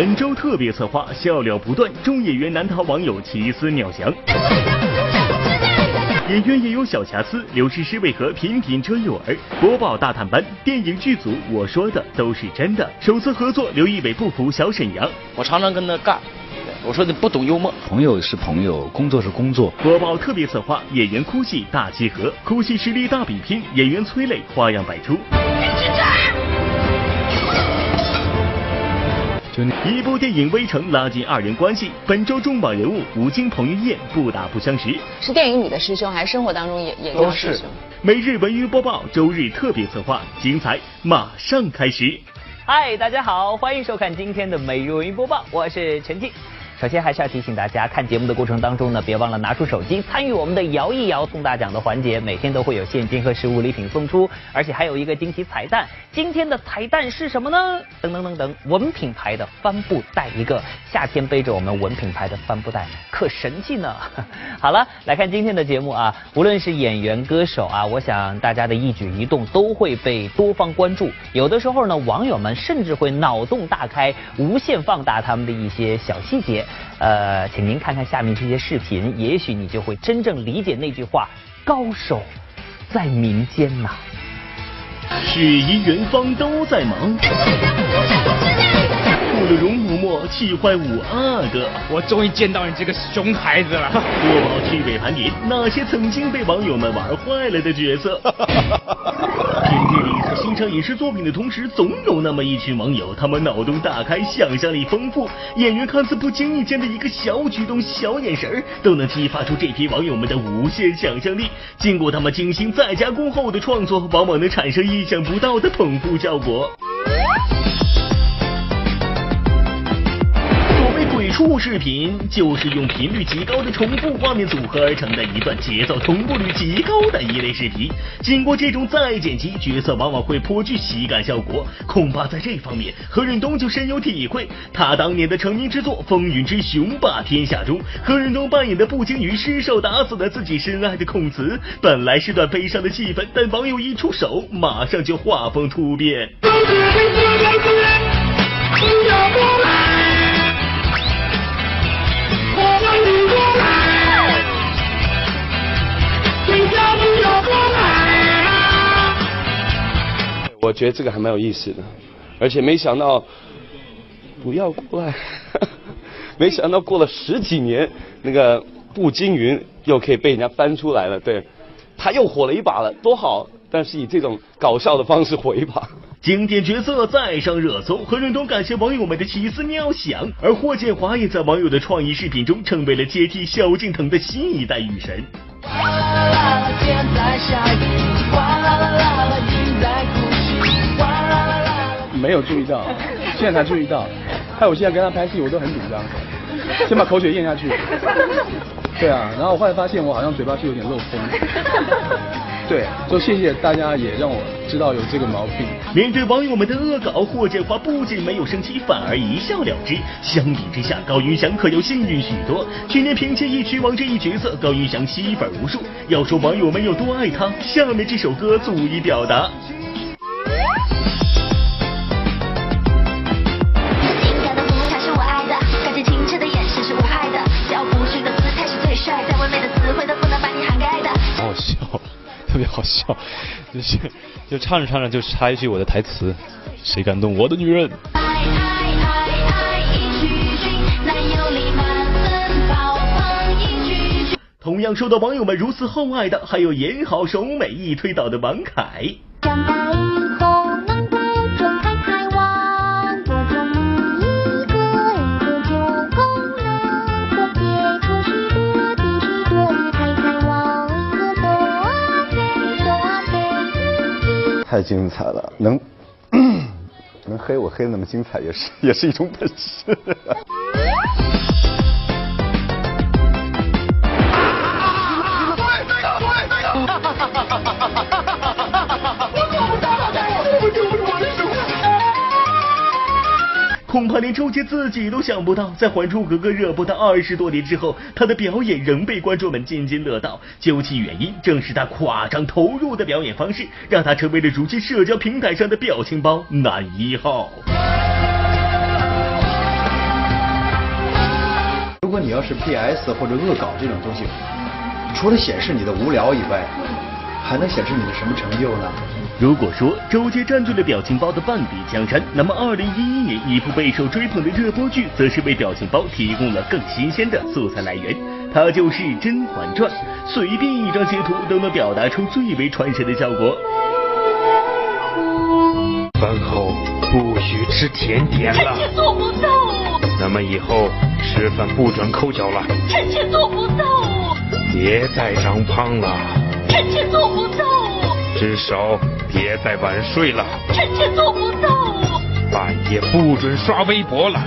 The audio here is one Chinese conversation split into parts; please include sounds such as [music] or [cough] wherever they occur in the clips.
本周特别策划，笑料不断，众演员难逃网友奇思妙想。演员也有小瑕疵，刘诗诗为何频频遮诱饵？播报大探班，电影剧组我说的都是真的。首次合作，刘仪伟不服小沈阳。我常常跟他干，我说你不懂幽默。朋友是朋友，工作是工作。播报特别策划，演员哭戏大集合，哭戏实力大比拼，演员催泪花样百出。一部电影《微城》拉近二人关系。本周重磅人物吴京、彭于晏不打不相识。是电影里的师兄，还是生活当中也也叫师兄？每日文娱播报，周日特别策划，精彩马上开始。嗨，大家好，欢迎收看今天的每日文娱播报，我是陈静。首先还是要提醒大家，看节目的过程当中呢，别忘了拿出手机参与我们的摇一摇送大奖的环节。每天都会有现金和实物礼品送出，而且还有一个惊喜彩蛋。今天的彩蛋是什么呢？等等等等，文品牌的帆布袋一个，夏天背着我们文品牌的帆布袋，可神气呢。[laughs] 好了，来看今天的节目啊，无论是演员、歌手啊，我想大家的一举一动都会被多方关注。有的时候呢，网友们甚至会脑洞大开，无限放大他们的一些小细节。呃，请您看看下面这些视频，也许你就会真正理解那句话：高手在民间呐。事宜人方都在忙。慕容嬷嬷气坏五阿哥，我终于见到你这个熊孩子了。播报趣味盘点那些曾经被网友们玩坏了的角色。[laughs] 天地里在欣赏影视作品的同时，总有那么一群网友，他们脑洞大开，想象力丰富，演员看似不经意间的一个小举动、小眼神儿都能激发出这批网友们的无限想象力。经过他们精心再加工后的创作，往往能产生意想不到的捧腹效果。鬼畜视频就是用频率极高的重复画面组合而成的一段节奏同步率极高的一类视频。经过这种再剪辑，角色往往会颇具喜感效果。恐怕在这方面，何润东就深有体会。他当年的成名之作《风云之雄霸天下》中，何润东扮演的步惊云失手打死了自己深爱的孔慈。本来是段悲伤的气氛，但网友一出手，马上就画风突变。我觉得这个还蛮有意思的，而且没想到不要过来，[laughs] 没想到过了十几年，那个步惊云又可以被人家翻出来了，对，他又火了一把了，多好！但是以这种搞笑的方式火一把，经典角色再上热搜，何润东感谢网友们的奇思妙想，而霍建华也在网友的创意视频中成为了接替萧敬腾的新一代雨神。没有注意到，现在才注意到。害我现在跟他拍戏，我都很紧张，先把口水咽下去。[laughs] 对啊，然后我后来发现我好像嘴巴是有点漏风。对，说谢谢大家，也让我知道有这个毛病。面对网友们的恶搞，霍建华不仅没有生气，反而一笑了之。相比之下，高云翔可又幸运许多。去年凭借一曲王这一角色，高云翔吸粉无数。要说网友们有多爱他，下面这首歌足以表达。好笑，[laughs] 就是就唱着唱着就插一句我的台词，谁敢动我的女人？同样受到网友们如此厚爱的，还有演好手美一推倒的王凯。太精彩了，能 [coughs] 能黑我黑的那么精彩，也是也是一种本事。恐怕连周杰自己都想不到，在《还珠格格》热播的二十多年之后，他的表演仍被观众们津津乐道。究其原因，正是他夸张投入的表演方式，让他成为了如今社交平台上的表情包男一号。如果你要是 PS 或者恶搞这种东西，除了显示你的无聊以外，还能显示你的什么成就呢？如果说周杰占据了表情包的半壁江山，那么二零一一年一部备受追捧的热播剧，则是为表情包提供了更新鲜的素材来源。它就是《甄嬛传》，随便一张截图都能表达出最为传神的效果。饭后不许吃甜点了。臣妾做不到。那么以后吃饭不准抠脚了。臣妾做不到。别再长胖了。臣妾做不到。至少别再晚睡了。臣妾做不到。半夜不准刷微博了。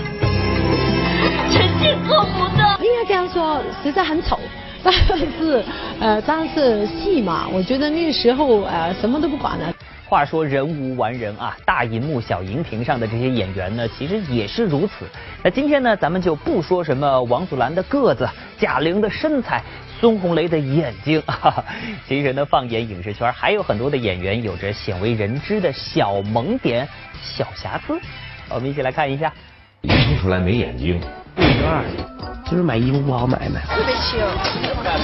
臣妾做不到。应该这样说，实在很丑，但是呃，但是戏嘛，我觉得那个时候呃什么都不管了。话说人无完人啊，大银幕、小荧屏上的这些演员呢，其实也是如此。那今天呢，咱们就不说什么王祖蓝的个子、贾玲的身材、孙红雷的眼睛，哈 [laughs] 哈其实呢，放眼影视圈，还有很多的演员有着鲜为人知的小萌点、小瑕疵。我们一起来看一下。听出来没眼睛。二，就是买衣服不好买呗。特别轻，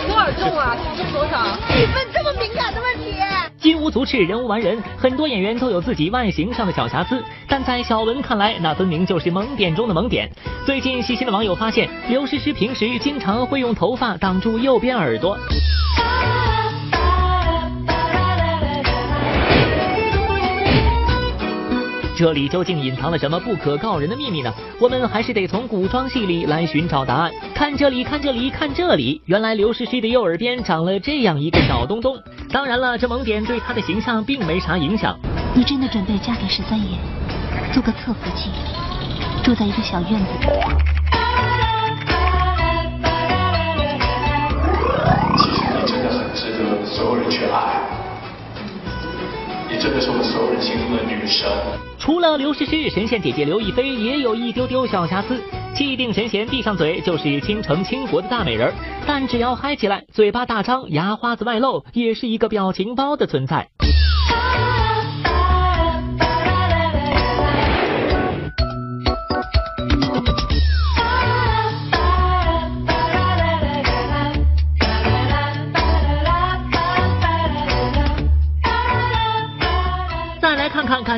多少重啊？体重多少？你问这么敏感的问题？金无足赤，人无完人。很多演员都有自己外形上的小瑕疵，但在小文看来，那分明就是萌点中的萌点。最近细心的网友发现，刘诗诗平时经常会用头发挡住右边耳朵。这里究竟隐藏了什么不可告人的秘密呢？我们还是得从古装戏里来寻找答案。看这里，看这里，看这里，原来刘诗诗的右耳边长了这样一个小东东。当然了，这萌点对她的形象并没啥影响。你真的准备嫁给十三爷，做个侧福晋，住在一个小院子里？其实你真的很值得所有人去爱。你真的是我们所有人心中的女神。除了刘诗诗，神仙姐姐刘亦菲也有一丢丢小瑕疵。气定神闲，闭上嘴就是倾城倾国的大美人，但只要嗨起来，嘴巴大张，牙花子外露，也是一个表情包的存在。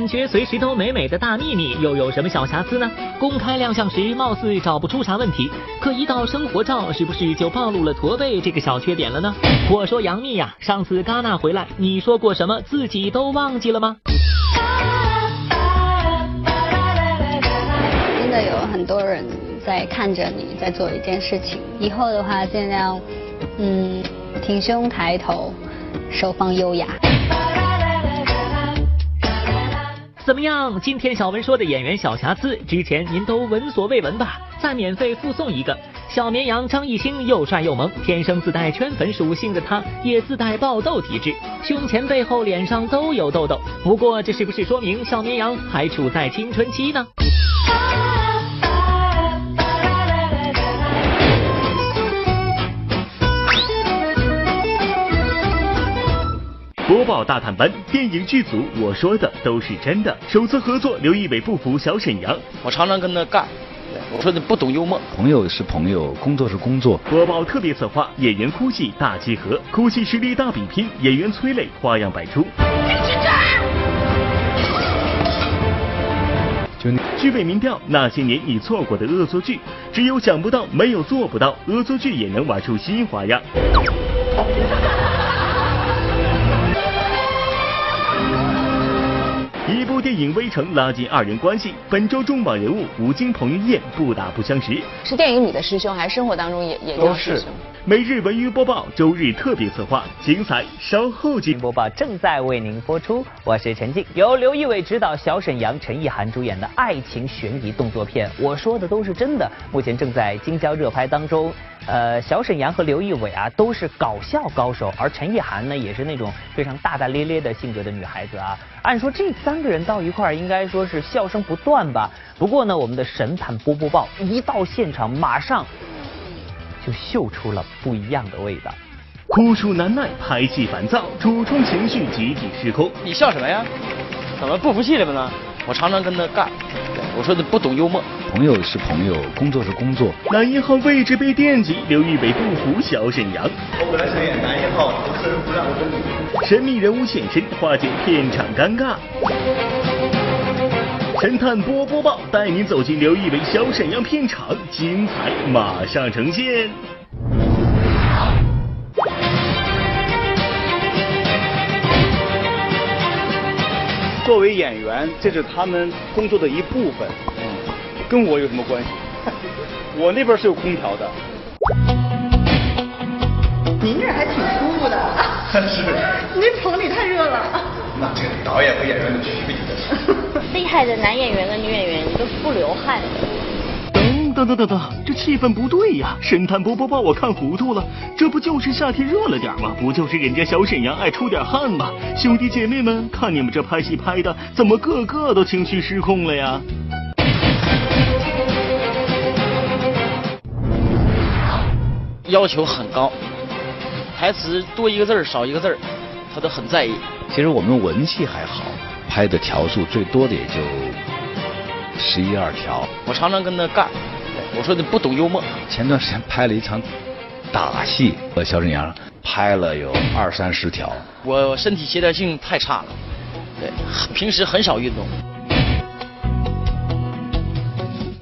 感觉随时都美美的大幂幂又有什么小瑕疵呢？公开亮相时貌似找不出啥问题，可一到生活照，是不是就暴露了驼背这个小缺点了呢？我说杨幂呀，上次戛纳回来，你说过什么？自己都忘记了吗？真的有很多人在看着你在做一件事情，以后的话尽量嗯挺胸抬头，手放优雅。怎么样？今天小文说的演员小瑕疵，之前您都闻所未闻吧？再免费附送一个。小绵羊张艺兴又帅又萌，天生自带圈粉属性的他，也自带爆痘体质，胸前、背后、脸上都有痘痘。不过这是不是说明小绵羊还处在青春期呢？播报大探班，电影剧组我说的都是真的。首次合作，刘仪伟不服小沈阳，我常常跟他干，我说你不懂幽默。朋友是朋友，工作是工作。播报特别策划，演员哭戏大集合，哭戏实力大比拼，演员催泪花样百出。就剧委民调，那些年你错过的恶作剧，只有想不到，没有做不到。恶作剧也能玩出新花样。一部电影《微城》拉近二人关系。本周重磅人物吴京、彭于晏不打不相识。是电影里的师兄，还是生活当中也也叫师兄？每日文娱播报，周日特别策划，精彩稍后进播报正在为您播出。我是陈静，由刘仪伟执导，小沈阳、陈意涵主演的爱情悬疑动作片。我说的都是真的，目前正在京郊热拍当中。呃，小沈阳和刘仪伟啊都是搞笑高手，而陈意涵呢也是那种非常大大咧咧的性格的女孩子啊。按说这三个人到一块儿，应该说是笑声不断吧。不过呢，我们的神探波波豹一到现场，马上。就嗅出了不一样的味道。哭出难耐，拍戏烦躁，主创情绪集体失控。你笑什么呀？怎么不服气了呢？我常常跟他干，我说你不懂幽默。朋友是朋友，工作是工作。男一号位置被惦记，刘仪伟不服小沈阳。我本来想演男一号，投资人不让我登记。神秘人物现身，化解片场尴尬。神探波波报带您走进刘仪伟、小沈阳片场，精彩马上呈现。作为演员，这是他们工作的一部分，跟我有什么关系？[laughs] 我那边是有空调的。您这还挺舒服的。[laughs] 是。您棚里太热了。那这个导演和演员的区别厉害的男演员和女演员都不流汗。等等等等，这气氛不对呀！神探波波把我看糊涂了，这不就是夏天热了点吗？不就是人家小沈阳爱出点汗吗？兄弟姐妹们，看你们这拍戏拍的，怎么个个都情绪失控了呀？要求很高，台词多一个字儿少一个字儿，他都很在意。其实我们文戏还好，拍的条数最多的也就十一二条。我常常跟他干。我说你不懂幽默。前段时间拍了一场打戏，和小沈阳拍了有二三十条。我身体协调性太差了，对，平时很少运动。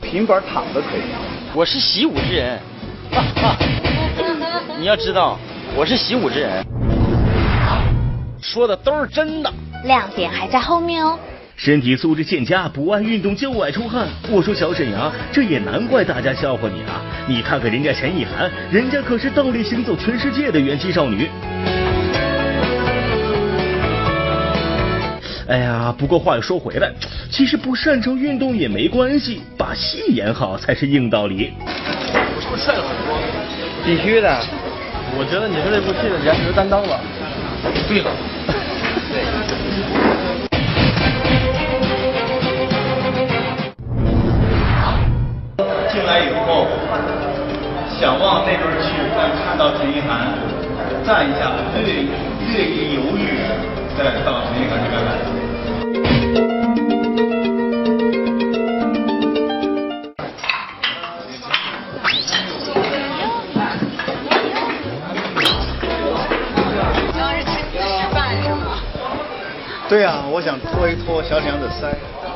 平板躺着可以。我是习武之人。你要知道，我是习武之人。说的都是真的。亮点还在后面哦。身体素质欠佳，不爱运动就爱出汗。我说小沈阳，这也难怪大家笑话你啊！你看看人家陈意涵，人家可是倒立行走全世界的元气少女。哎呀，不过话又说回来，其实不擅长运动也没关系，把戏演好才是硬道理。我是不是帅了很多？必须的。我觉得你是这部戏的颜值担当吧。对了。进来以后，想往那边去，但看到陈意涵站一下，略略一犹豫，再到陈意涵这边来。对呀、啊，我想拖一拖小沈阳的腮。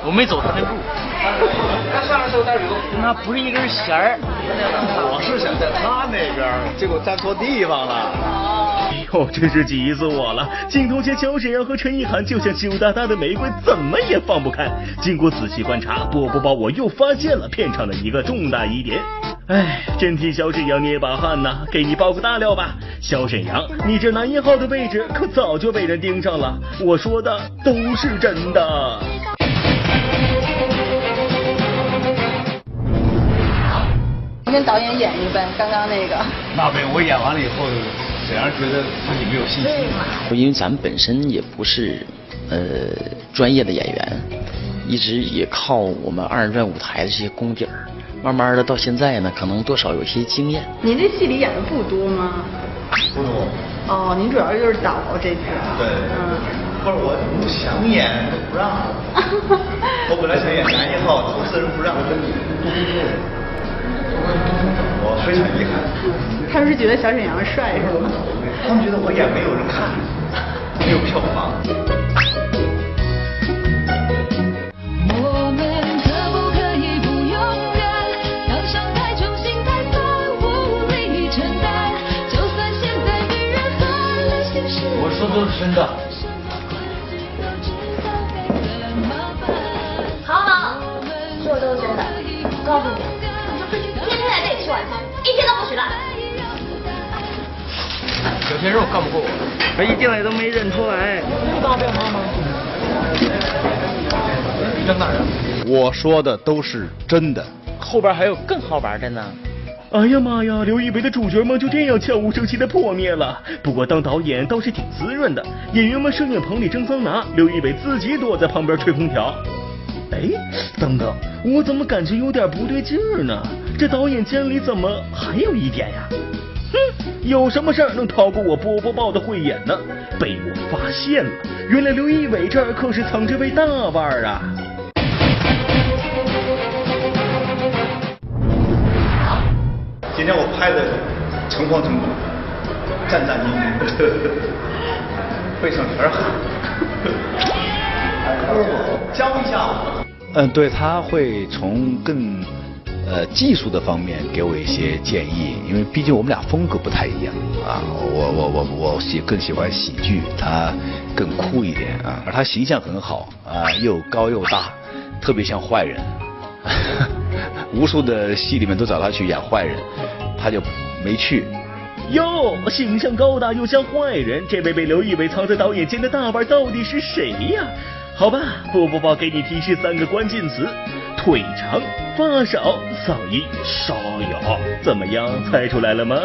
我没走他那路。[laughs] 他上来时候带水跟他不是一根弦儿。我是想在他那边，结果站错地方了。哎呦，真是急死我了！镜头前小沈阳和陈意涵就像羞答答的玫瑰，怎么也放不开。经过仔细观察，波波报我又发现了片场的一个重大疑点。哎，真替小沈阳捏把汗呐！给你爆个大料吧，小沈阳，你这男一号的位置可早就被人盯上了。我说的都是真的。跟导演演一呗，刚刚那个。那呗，我演完了以后，沈阳觉得自己没有信心。因为咱们本身也不是呃专业的演员，一直也靠我们二人转舞台的这些功底儿，慢慢的到现在呢，可能多少有些经验。您这戏里演的不多吗？不多。哦，您主要就是导这次。对。嗯。不是我不想演，都不让我。[laughs] 我本来想演男一号，投资人不让我登记。我非常遗憾。他们是觉得小沈阳帅是吗？他们觉得我演没有人看，没有票房。都是真的。好好，说的都是真的。我告诉你。天天来这里吃晚餐，一天都不许落。小鲜肉干不过我，他一进来都没认出来。大变化吗？扔哪儿啊？我说的都是真的。后边还有更好玩的呢。哎呀妈呀！刘仪伟的主角梦就这样悄无声息的破灭了。不过当导演倒是挺滋润的，演员们摄影棚里蒸桑拿，刘仪伟自己躲在旁边吹空调。哎，等等，我怎么感觉有点不对劲儿呢？这导演间里怎么还有一点呀？哼，有什么事儿能逃过我波波报的慧眼呢？被我发现了，原来刘仪伟这儿可是藏着位大腕儿啊！今天我拍的诚惶诚恐，战战兢兢，背上全是汗。教一下我。嗯，对，他会从更呃技术的方面给我一些建议，因为毕竟我们俩风格不太一样啊。我我我我喜更喜欢喜剧，他更酷一点啊。而他形象很好啊，又高又大，特别像坏人。无数的戏里面都找他去演坏人，他就没去。哟，形象高大又像坏人，这位被刘仪伟藏在导演间的大腕到底是谁呀？好吧，不不不，给你提示三个关键词：腿长、发少、嗓音沙哑。怎么样，猜出来了吗？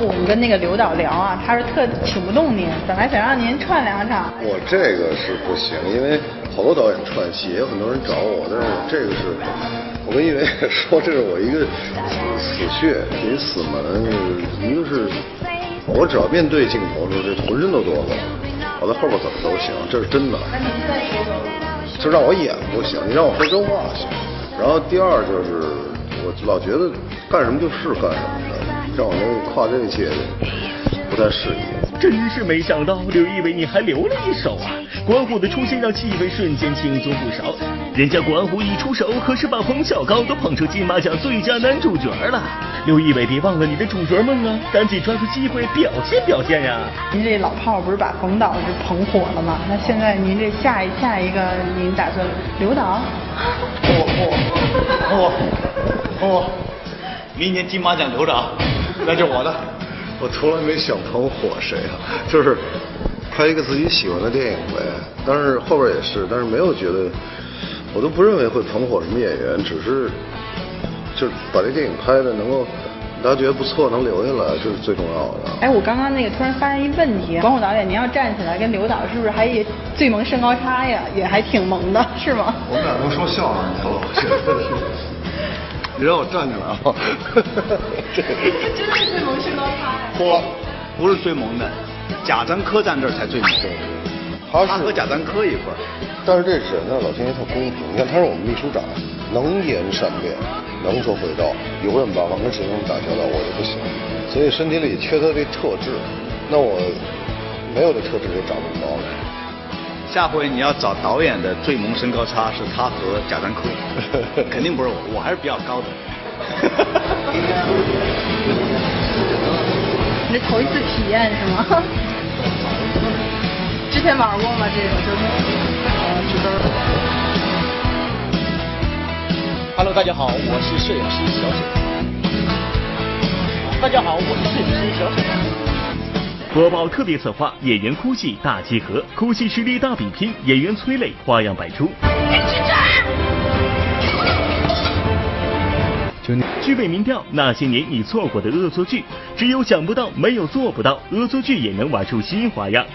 我们跟那个刘导聊啊，他是特请不动您，本来想让您串两场。我这个是不行，因为好多导演串戏，也有很多人找我，但是我这个是，我跟一伟说，这是我一个死穴，一死门，一个是，我只要面对镜头的时候，这浑身都哆嗦，我在后边怎么都行，这是真的。就让我演不行，你让我说真话行。然后第二就是，我老觉得干什么就是干什么的，让我能跨这一切不太适应。真是没想到，刘仪伟你还留了一手啊！管虎的出现让气氛瞬间轻松不少。人家管虎一出手，可是把冯小刚都捧成金马奖最佳男主角了。刘仪伟，别忘了你的主角梦啊！赶紧抓住机会表现表现呀！您这老炮不是把冯导是捧火了吗？那现在您这下一下一个，您打算刘导？[laughs] 我我我我，明年金马奖刘导，那就我的。[laughs] 我从来没想捧火谁啊，就是拍一个自己喜欢的电影呗。但是后边也是，但是没有觉得，我都不认为会捧火什么演员，只是就是把这电影拍的能够大家觉得不错，能留下来，这是最重要的。哎，我刚刚那个突然发现一问题，王虎导演，您要站起来跟刘导是不是还也最萌身高差呀？也还挺萌的，是吗？我们俩都说笑话去了，我觉得。[laughs] 你让我站起来啊！[laughs] 这个真是最萌身高差呀！不，不是最萌的，贾樟柯站这儿才最萌。他他和贾樟柯一块儿。但是这人呢，老天爷特公平。你看他是我们秘书长，能言善辩，能说会道，有人帮忙跟谁能打交道，我就不行。所以身体里缺他这特质，那我没有这特质就长不高。下回你要找导演的最萌身高差是他和贾樟柯，[laughs] 肯定不是我，我还是比较高的。[laughs] 你这头一次体验是吗？[laughs] 之前玩过吗？这个就是，呃，知道。Hello，大家好，我是摄影师小沈。大家好，我是摄影师小沈。播报特别策划：演员哭戏大集合，哭戏实力大比拼，演员催泪花样百出。具备民调，那些年你错过的恶作剧，只有想不到，没有做不到。恶作剧也能玩出新花样。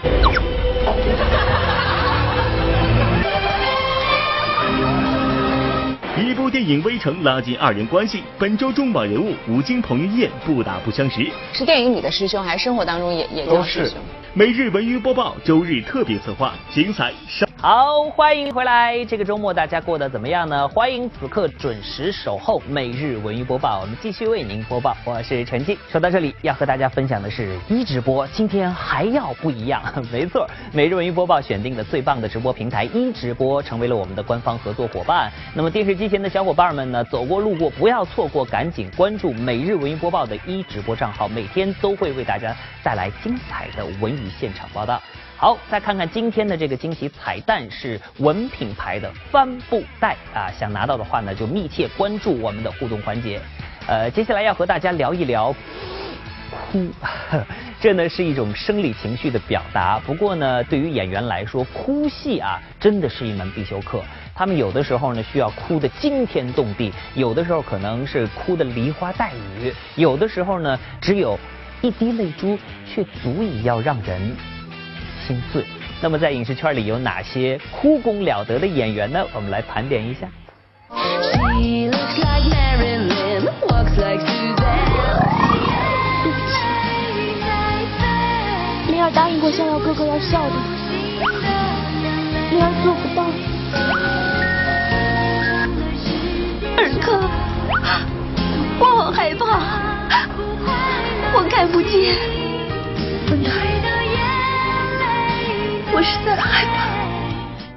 一部电影《微城》拉近二人关系。本周重磅人物吴京、彭于晏不打不相识。是电影里的师兄，还是生活当中也也叫师兄？每日文娱播报，周日特别策划，精彩上。好，欢迎回来。这个周末大家过得怎么样呢？欢迎此刻准时守候每日文娱播报，我们继续为您播报。我是陈静。说到这里，要和大家分享的是一直播，今天还要不一样。没错，每日文娱播报选定的最棒的直播平台一直播，成为了我们的官方合作伙伴。那么电视机前的小伙伴们呢，走过路过不要错过，赶紧关注每日文娱播报的一直播账号，每天都会为大家带来精彩的文娱现场报道。好，再看看今天的这个惊喜彩蛋是文品牌的帆布袋啊，想拿到的话呢，就密切关注我们的互动环节。呃，接下来要和大家聊一聊哭，这呢是一种生理情绪的表达。不过呢，对于演员来说，哭戏啊真的是一门必修课。他们有的时候呢需要哭得惊天动地，有的时候可能是哭得梨花带雨，有的时候呢只有一滴泪珠，却足以要让人。心四那么在影视圈里有哪些哭功了得的演员呢？我们来盘点一下。米尔答应过向遥哥哥要笑的。mary lin 我好害怕，我看不见。我实在害怕。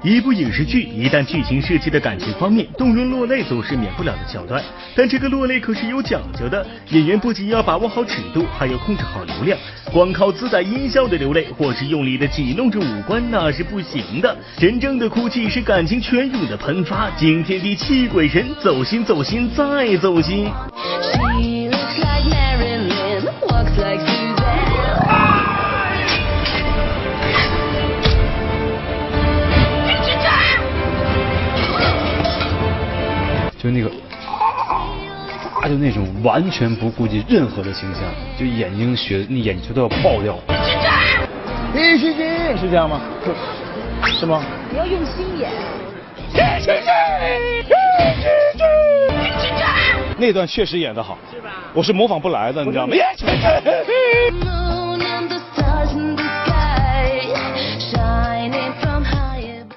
一部影视剧一旦剧情设计的感情方面动人落泪，总是免不了的桥段。但这个落泪可是有讲究的，演员不仅要把握好尺度，还要控制好流量。光靠自带音效的流泪，或是用力的挤弄着五官，那是不行的。真正的哭泣是感情泉涌的喷发，惊天地泣鬼神，走心走心再走心。就那个啊，就那种完全不顾及任何的形象，就眼睛血，那眼球都要爆掉。必须进，是这样吗？是吗？你要用心演。那段确实演得好，我是模仿不来的，你知道吗？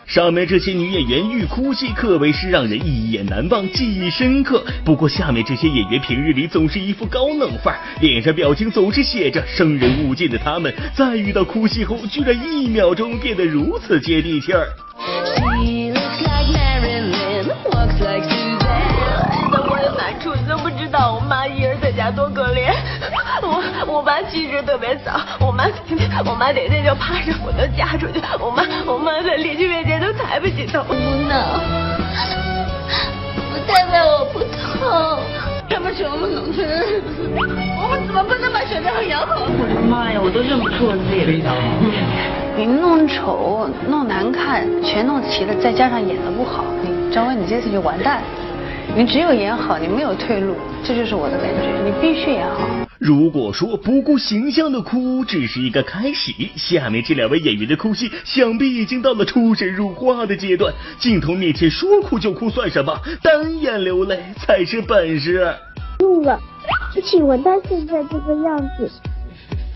上面这些女演员欲哭戏可谓是让人一眼难忘、记忆深刻。不过下面这些演员平日里总是一副高冷范儿，脸上表情总是写着生人勿近的他们，在遇到哭戏后，居然一秒钟变得如此接地气儿。She looks like Marilyn, walks like Suzanne. 知道我有难处，你都不知道我妈一人在家多可怜。气质特别丧，我妈天天我妈天天就怕着我能嫁出去，我妈我妈在邻居面前都抬不起头。不闹，我代表我不痛。这么穷不能吃，我们怎么不能把小张养好？我的妈呀，我都认不出我自己了。非常好。你弄丑、弄难看，全弄齐了，再加上演的不好，你张文，你这次就完蛋了。你只有演好，你没有退路，这就是我的感觉。你必须演好。如果说不顾形象的哭只是一个开始，下面这两位演员的哭戏想必已经到了出神入化的阶段。镜头面前说哭就哭算什么？单眼流泪才是本事。怒了，请问他现在这个样子，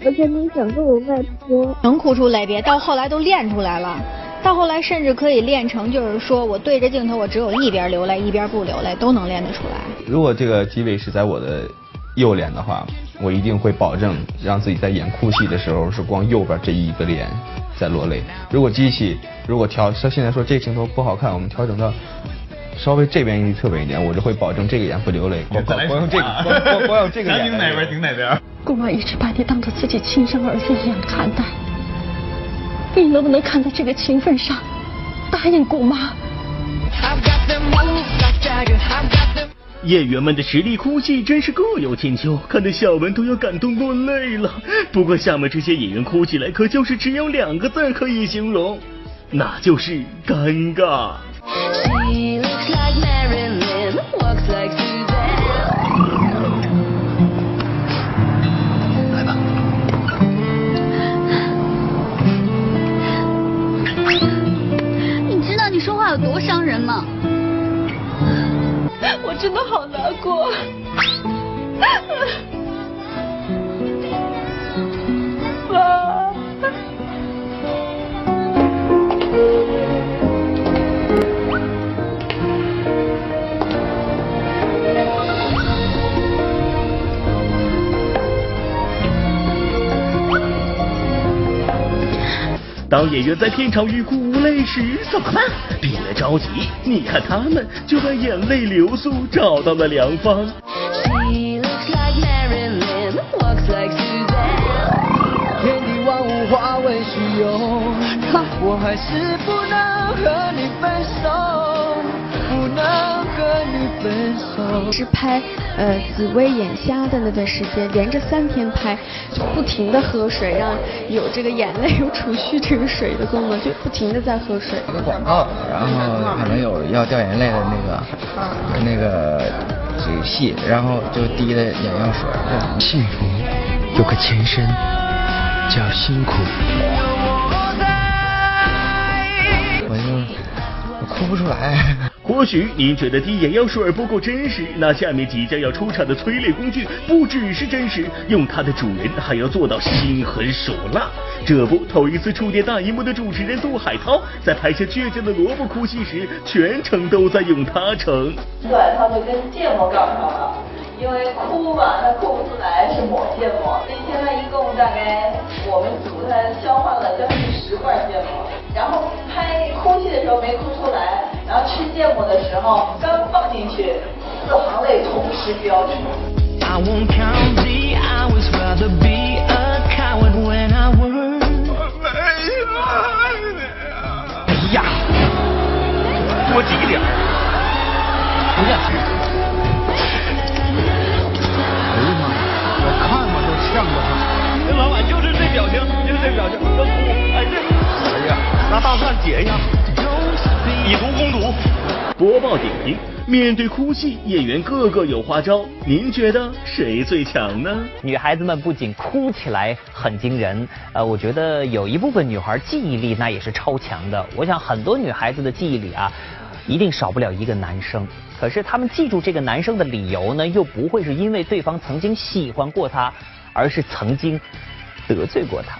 我真的想过我外婆。能哭出泪别，到后来都练出来了。到后来甚至可以练成，就是说我对着镜头，我只有一边流泪，一边不流泪，都能练得出来。如果这个机位是在我的右脸的话，我一定会保证让自己在演哭戏的时候是光右边这一个脸在落泪。如果机器如果调，像现在说这个镜头不好看，我们调整到稍微这边一侧边一点，我就会保证这个眼不流泪。光光光用这个，光光光用这个眼。顶哪边顶哪边。姑妈一直把你当做自己亲生儿子一样看待，你能不能看在这个情分上，答应姑妈？演员们的实力哭戏真是各有千秋，看得小文都要感动落泪了。不过下面这些演员哭起来，可就是只有两个字可以形容，那就是尴尬。She looks like Marilyn, walks like Suzanne. [gasps] 你知道你说话有多伤人吗？我真的好难过。当演员在片场欲哭无泪时怎么办？别着急，你看他们就把眼泪流速找到了良方。She looks like Marilyn, walks like Suzanne. 天地万物化为虚有，我还是不能和你分手。是拍呃紫薇眼瞎的那段时间，连着三天拍，就不停的喝水，让有这个眼泪有储蓄这个水的功能，就不停的在喝水。[laughs] 一个广告，然后可能有要掉眼泪的那个那个这个戏，然后就滴的眼药水。幸福有个前身叫辛苦。我哭不出来。[laughs] 或许您觉得滴眼药水不够真实，那下面即将要出场的催泪工具不只是真实，用它的主人还要做到心狠手辣。这不，头一次触电大荧幕的主持人杜海涛，在拍摄倔强的萝卜哭戏时，全程都在用它撑。对，他就跟芥末杠上了。因为哭吧，他哭不出来是抹芥末，所以现在一共大概我们组他消化了将近十罐芥末，然后拍哭戏的时候没哭出来，然后吃芥末的时候刚放进去，四行泪同时飙出。I won't count the hours, rather be a coward when I work. 哎呀，多挤点儿。不是。哎呀妈，我看我都呛着他。老板就是这表情，就是这表情，都哭。哎这，哎呀，拿大蒜解一下，以毒攻毒。播报点评：面对哭戏，演员个个有花招，您觉得谁最强呢？女孩子们不仅哭起来很惊人，呃，我觉得有一部分女孩记忆力那也是超强的。我想很多女孩子的记忆里啊，一定少不了一个男生。可是她们记住这个男生的理由呢，又不会是因为对方曾经喜欢过他，而是曾经得罪过他。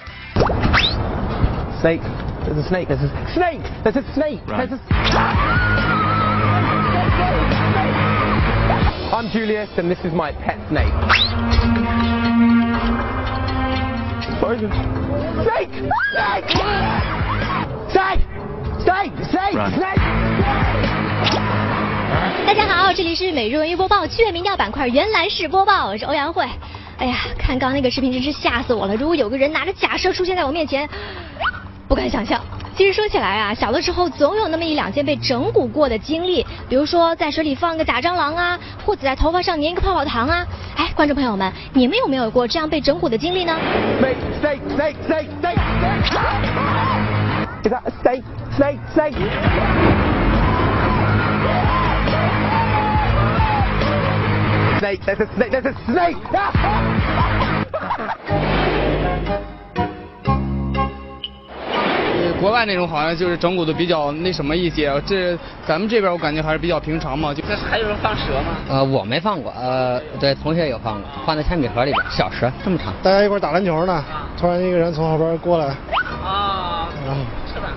Snake. There's a snake. There's a snake. There's a snake. There's a. I'm Julius, and this is my pet snake. It? Snake! Snake! Snake! Snake! Snake! Snake! 大家好，这里是每日文娱播报剧院民调板块原来是播报，我是欧阳慧。哎呀，看刚那个视频真是吓死我了！如果有个人拿着假车出现在我面前，不敢想象。其实说起来啊，小的时候总有那么一两件被整蛊过的经历，比如说在水里放个假蟑螂啊，或者在头发上粘一个泡泡糖啊。哎，观众朋友们，你们有没有过这样被整蛊的经历呢？[laughs] 国外那种好像就是整蛊的比较那什么一些，这咱们这边我感觉还是比较平常嘛。就这还有人放蛇吗？呃，我没放过，呃，对，同学有放过，放在铅笔盒里边，小蛇这么长。大家一块打篮球呢，突然一个人从后边过来，啊，然后是吧？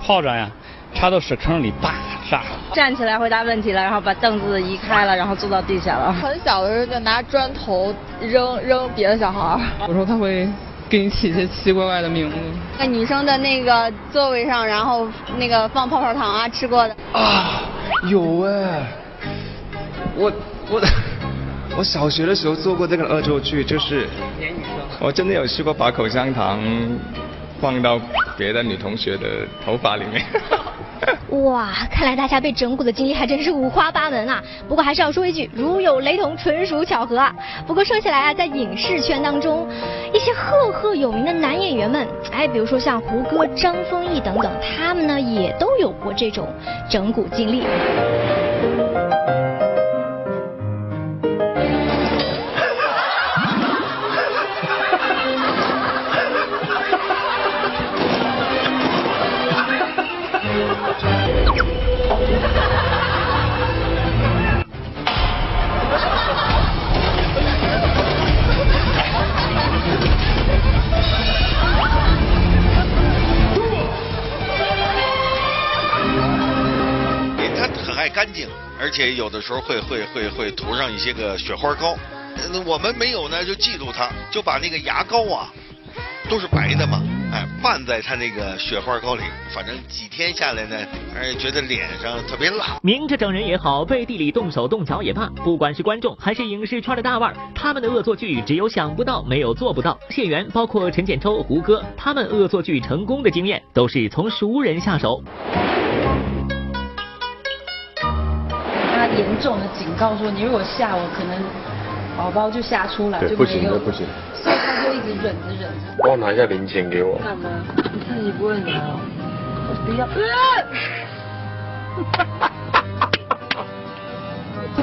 [laughs] 炮仗呀，插到屎坑里，叭炸。站起来回答问题了，然后把凳子移开了，然后坐到地下了。很小的时候就拿砖头扔扔别的小孩儿。有时候他会给你起一些奇奇怪怪的名字。在女生的那个座位上，然后那个放泡泡糖啊，吃过的。啊，有哎，我我 [laughs] 我小学的时候做过这个恶作剧，就是我真的有试过把口香糖放到别的女同学的头发里面。[laughs] 哇，看来大家被整蛊的经历还真是五花八门啊！不过还是要说一句，如有雷同，纯属巧合啊。不过说起来啊，在影视圈当中，一些赫赫有名的男演员们，哎，比如说像胡歌、张丰毅等等，他们呢也都有过这种整蛊经历。爱干净，而且有的时候会会会会涂上一些个雪花膏。我们没有呢，就嫉妒他，就把那个牙膏啊，都是白的嘛，哎，拌在他那个雪花膏里，反正几天下来呢，哎，觉得脸上特别辣。明着整人也好，背地里动手动脚也罢，不管是观众还是影视圈的大腕，他们的恶作剧只有想不到，没有做不到。谢元包括陈建州、胡歌，他们恶作剧成功的经验都是从熟人下手。他严重的警告说，你如果吓我，可能宝宝就吓出来，对，就不行没有的，不行。所以他就一直忍着忍着。帮我拿一下零钱给我。干嘛？你自己不会拿哦，我不要。[laughs]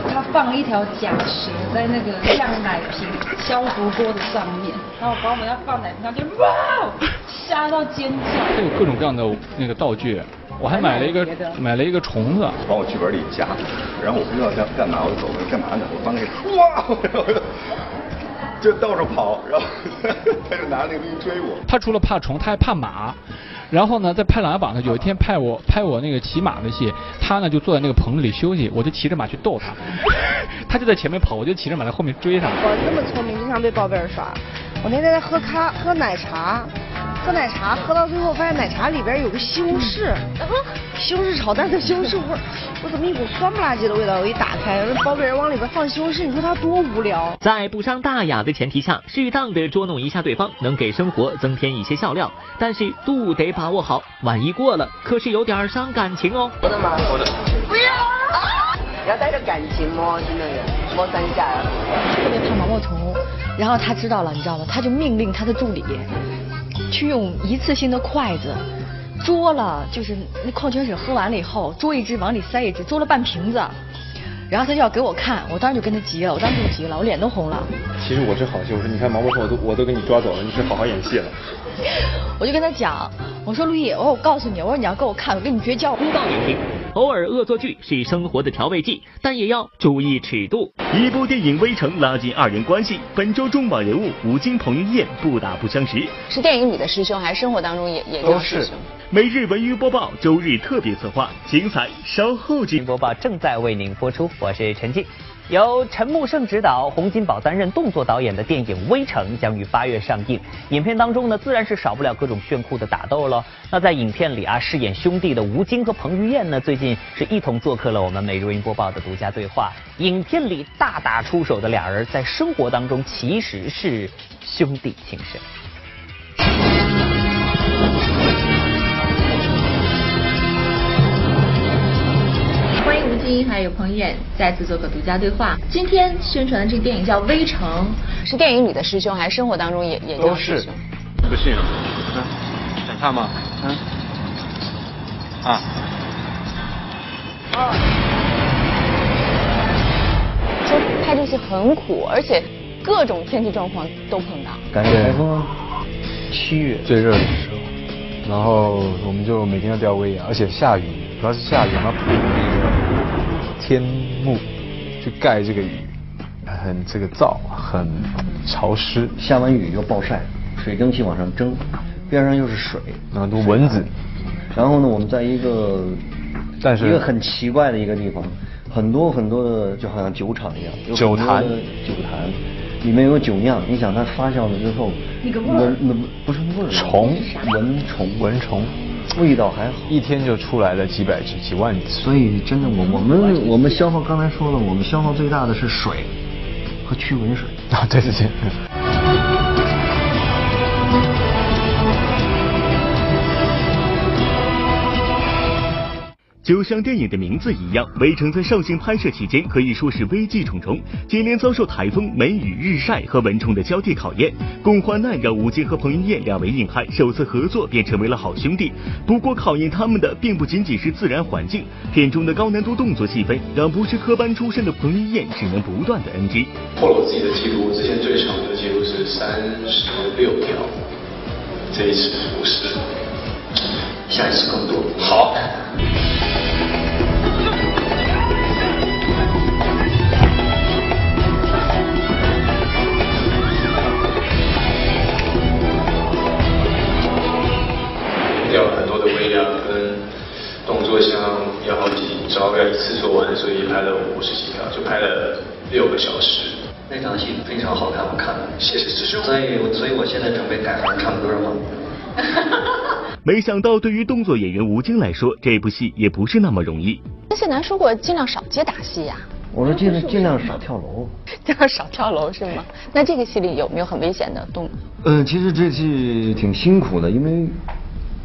他放了一条假蛇在那个晾奶瓶消毒锅的上面，然后把我们要放奶瓶上就哇，吓到尖叫。它有各种各样的那个道具，我还买了一个买了一个虫子，往我剧本里夹，然后我不知道干干嘛，我就走干嘛呢？我帮那个哇，然后就就到处跑，然后 [laughs] 他就拿那个东西追我。他除了怕虫，他还怕马。然后呢，在拍《琅琊榜》呢，有一天拍我拍我那个骑马的戏，他呢就坐在那个棚子里休息，我就骑着马去逗他，[laughs] 他就在前面跑，我就骑着马在后面追他。我这么聪明，经常被包贝尔耍。我那天在喝咖喝奶茶，喝奶茶喝到最后发现奶茶里边有个西红柿，西红柿炒蛋的西红柿味，我怎么一股酸不拉几的味道？我一打开，包贝尔往里边放西红柿，你说他多无聊？在不伤大雅的前提下，适当的捉弄一下对方，能给生活增添一些笑料，但是度得把握好，万一过了，可是有点伤感情哦。我的妈！我的。不要啊！要带着感情摸，真的是摸三下。特别怕毛毛虫，然后他知道了，你知道吗？他就命令他的助理去用一次性的筷子捉了，就是那矿泉水喝完了以后，捉一只往里塞一只，捉了半瓶子。然后他就要给我看，我当时就跟他急了，我当时就急了，我脸都红了。其实我是好心，我说你看毛毛虫我都我都给你抓走了，你是好好演戏了。[laughs] 我就跟他讲，我说陆毅，我说我告诉你，我说你要给我看，我跟你绝交。公道点评：偶尔恶作剧是生活的调味剂，但也要注意尺度。一部电影《微城》拉近二人关系，本周重磅人物吴京、彭于晏不打不相识。是电影里的师兄，还是生活当中也也叫师兄？每日文娱播报，周日特别策划，精彩稍后进。播报正在为您播出，我是陈静。由陈木胜执导、洪金宝担任动作导演的电影《微城》将于八月上映。影片当中呢，自然是少不了各种炫酷的打斗了。那在影片里啊，饰演兄弟的吴京和彭于晏呢，最近是一同做客了我们每日文娱播报的独家对话。影片里大打出手的俩人，在生活当中其实是兄弟情深。欢迎还有彭于晏再次做个独家对话。今天宣传的这个电影叫《微城》，是电影里的师兄，还是生活当中也也叫师兄？不信啊？嗯，想看吗？嗯。啊。啊。说拍这戏很苦，而且各种天气状况都碰到。感觉台风七月最热的时候，然后我们就每天要吊威亚，而且下雨，主要是下雨，然后那个天幕去盖这个雨，很这个燥，很潮湿。下完雨又暴晒，水蒸气往上蒸，边上又是水，然后都蚊子。然后呢，我们在一个，但是一个很奇怪的一个地方，很多很多的就好像酒厂一样，有酒坛，酒坛。里面有酒酿，你想它发酵了之后，那个味儿，那不是味儿，虫，蚊虫，蚊虫，味道还好，一天就出来了几百只、几万只。所以真的，我我们我们消耗，刚才说了，我们消耗最大的是水和驱蚊水。啊，对对对。就像电影的名字一样，《围城》在上映拍摄期间可以说是危机重重，接连遭受台风、梅雨、日晒和蚊虫的交替考验。共患难让吴京和彭于晏两位硬汉首次合作便成为了好兄弟。不过考验他们的并不仅仅是自然环境，片中的高难度动作戏份让不是科班出身的彭于晏只能不断的 NG。破了我自己的记录，之前最长的记录是三十六条，这一次五十，下一次更多。好。要很多的微量跟动作箱要好几招，要一次做完，所以拍了五十几条，就拍了六个小时。那场戏非常好看，我看了。谢谢师兄。所以，所以我现在准备改行唱歌了。[laughs] 没想到，对于动作演员吴京来说，这部戏也不是那么容易。那谢楠说过，尽量少接打戏呀。我说尽量尽量少跳楼。[laughs] 尽量少跳楼是吗？那这个戏里有没有很危险的动？嗯，其实这戏挺辛苦的，因为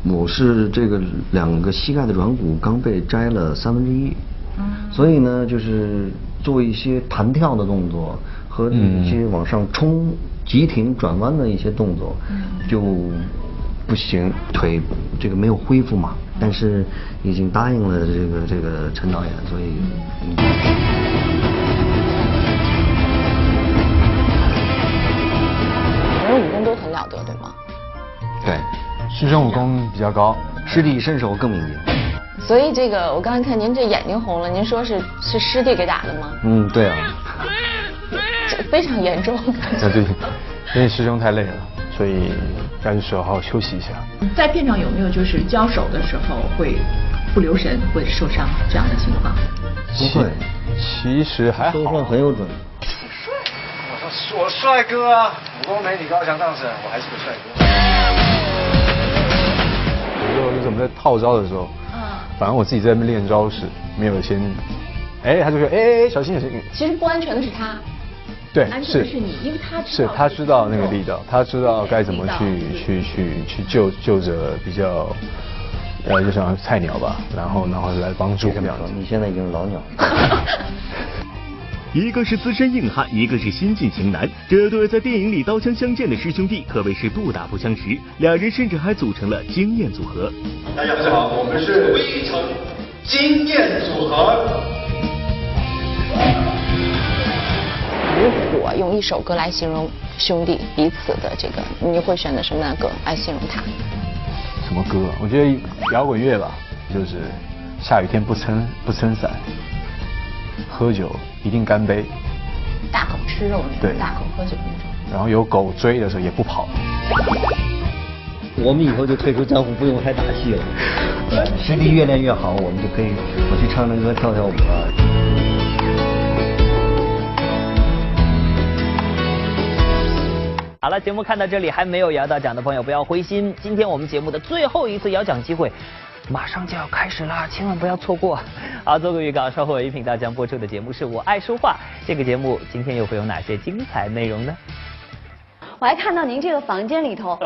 我是这个两个膝盖的软骨刚被摘了三分之一，嗯所以呢，就是做一些弹跳的动作和一些往上冲、急停、转弯的一些动作，嗯就不行，腿这个没有恢复嘛。但是已经答应了这个这个陈导演，所以。反正武功都很了得，对吗？对，师兄武功比较高，师弟身手更敏捷。所以这个我刚才看您这眼睛红了，您说是是师弟给打的吗？嗯，对啊。这非常严重。啊对，因为师兄太累了。所以该是时候好好休息一下。在片场有没有就是交手的时候会不留神会受伤这样的情况？不会，其实还好。收算很有准。我说我帅哥啊，武功没你高强上身，我还是个帅哥。有时候就是我们在套招的时候，反正我自己在那边练招式，没有先，哎，他就说，哎哎，小心小心。其实不安全的是他，对，安全是的是你，因为他知是道他知道那个力道，他知道该怎么去去去去救救着比较呃就像菜鸟吧，然后然后来帮助这样子。你现在已经是老鸟。一个是资深硬汉，一个是新晋型男，这对在电影里刀枪相见的师兄弟可谓是不打不相识，两人甚至还组成了经验组合。大家好，我们是微城经验组合。如果用一首歌来形容兄弟彼此的这个，你会选择什么样的歌来形容他？什么歌？我觉得摇滚乐吧，就是下雨天不撑不撑伞，喝酒一定干杯，大口吃肉那对种，大口喝酒那种。然后有狗追的时候也不跑。我们以后就退出江湖，不用太打戏了。对，实力越练越好，我们就可以我去唱唱歌、跳跳舞啊。好了，节目看到这里还没有摇到奖的朋友不要灰心，今天我们节目的最后一次摇奖机会马上就要开始啦，千万不要错过。好，做个预告，稍后一频道将播出的节目是我爱说话，这个节目今天又会有哪些精彩内容呢？我还看到您这个房间里头，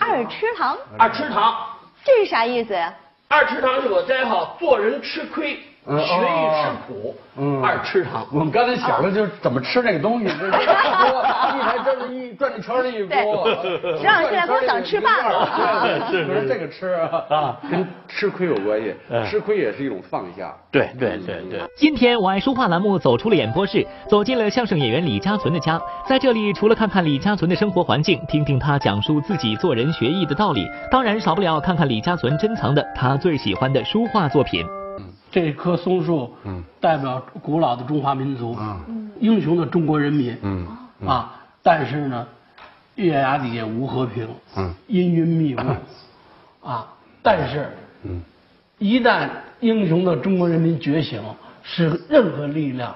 二吃堂，二吃堂，这是啥意思呀？二吃堂是我斋号，做人吃亏，嗯学艺吃苦。嗯，二吃糖。我们刚才想的就是怎么吃那个东西，[laughs] 这是一台真是一转着圈 [laughs] 的一锅。对石老师现在光想吃饭了是不是这个吃啊？啊，跟吃亏有关系，吃亏也是一种放下。对对对对。今天我爱说话栏目走出了演播室，走进了相声演员李家存的家。在这里，除了看看李家存的生活环境，听听他讲述自己做人学艺的道理，当然少不了看看李家存珍藏的他最喜欢的书画作品。这棵松树，嗯，代表古老的中华民族，嗯，英雄的中国人民，嗯。啊，但是呢，月牙底下无和平，嗯，阴云密布，[laughs] 啊，但是，嗯，一旦英雄的中国人民觉醒，是任何力量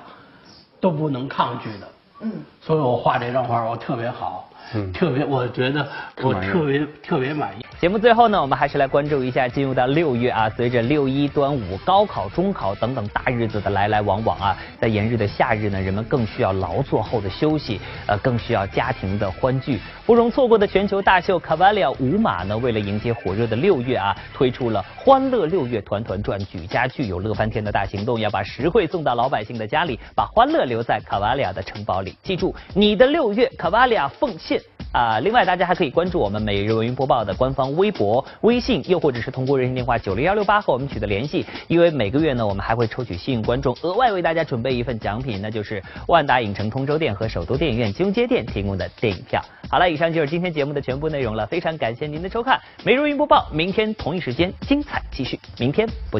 都不能抗拒的，嗯，所以我画这张画我特别好，嗯。特别我觉得我特别特别满意。节目最后呢，我们还是来关注一下进入到六月啊，随着六一、端午、高考、中考等等大日子的来来往往啊，在炎热的夏日呢，人们更需要劳作后的休息，呃，更需要家庭的欢聚。不容错过的全球大秀卡瓦里亚舞马呢，为了迎接火热的六月啊，推出了“欢乐六月团团转，举家聚，有乐翻天”的大行动，要把实惠送到老百姓的家里，把欢乐留在卡瓦里亚的城堡里。记住，你的六月卡瓦里亚奉献。啊、另外大家还可以关注我们每日文娱播报的官方微博、微信，又或者是通过热线电话九零幺六八和我们取得联系。因为每个月呢，我们还会抽取幸运观众，额外为大家准备一份奖品，那就是万达影城通州店和首都电影院金融街店提供的电影票。好了，以上就是今天节目的全部内容了，非常感谢您的收看，每日云播报，明天同一时间精彩继续，明天不见。